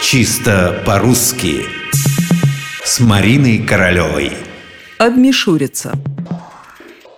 Чисто по-русски С Мариной Королевой Обмешуриться.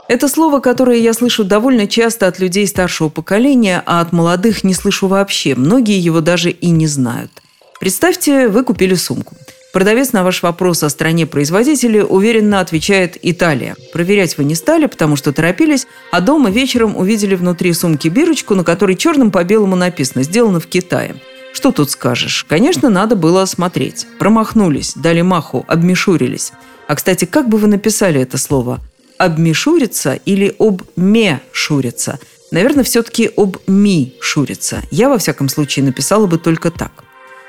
Это слово, которое я слышу довольно часто от людей старшего поколения, а от молодых не слышу вообще. Многие его даже и не знают. Представьте, вы купили сумку. Продавец на ваш вопрос о стране производителя уверенно отвечает «Италия». Проверять вы не стали, потому что торопились, а дома вечером увидели внутри сумки бирочку, на которой черным по белому написано «Сделано в Китае». Что тут скажешь? Конечно, надо было осмотреть. Промахнулись, дали маху, обмешурились. А, кстати, как бы вы написали это слово? Обмешуриться или обмешуриться? Наверное, все-таки обми-шуриться. Я, во всяком случае, написала бы только так.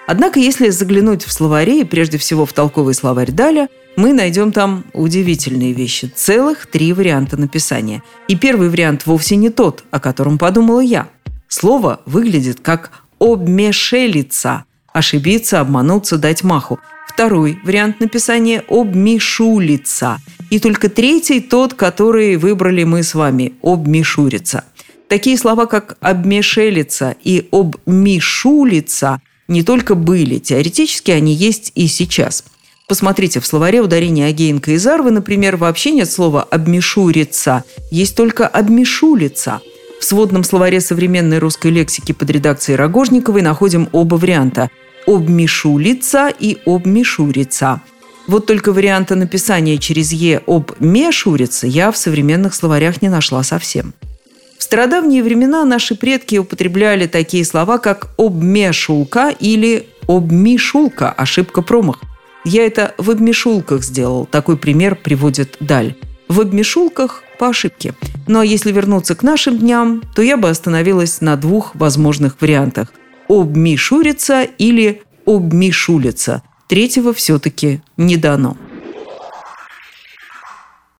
Однако, если заглянуть в словари, прежде всего в толковый словарь Даля, мы найдем там удивительные вещи. Целых три варианта написания. И первый вариант вовсе не тот, о котором подумала я. Слово выглядит как «обмешелиться», ошибиться, обмануться, дать маху. Второй вариант написания – обмешулиться. И только третий – тот, который выбрали мы с вами – обмешуриться. Такие слова, как «обмешелиться» и «обмешулиться» не только были, теоретически они есть и сейчас. Посмотрите, в словаре ударения Агеенко и Зарвы, например, вообще нет слова «обмешуриться», есть только «обмешулиться». В сводном словаре современной русской лексики под редакцией Рогожниковой находим оба варианта – «обмешулиться» и «обмешуриться». Вот только варианта написания через «е» «обмешуриться» я в современных словарях не нашла совсем. В стародавние времена наши предки употребляли такие слова, как «обмешулка» или «обмишулка» – ошибка промах. Я это в обмешулках сделал. Такой пример приводит Даль. В обмешулках по ошибке. А если вернуться к нашим дням, то я бы остановилась на двух возможных вариантах. Обмишуриться или обмишулиться. Третьего все-таки не дано.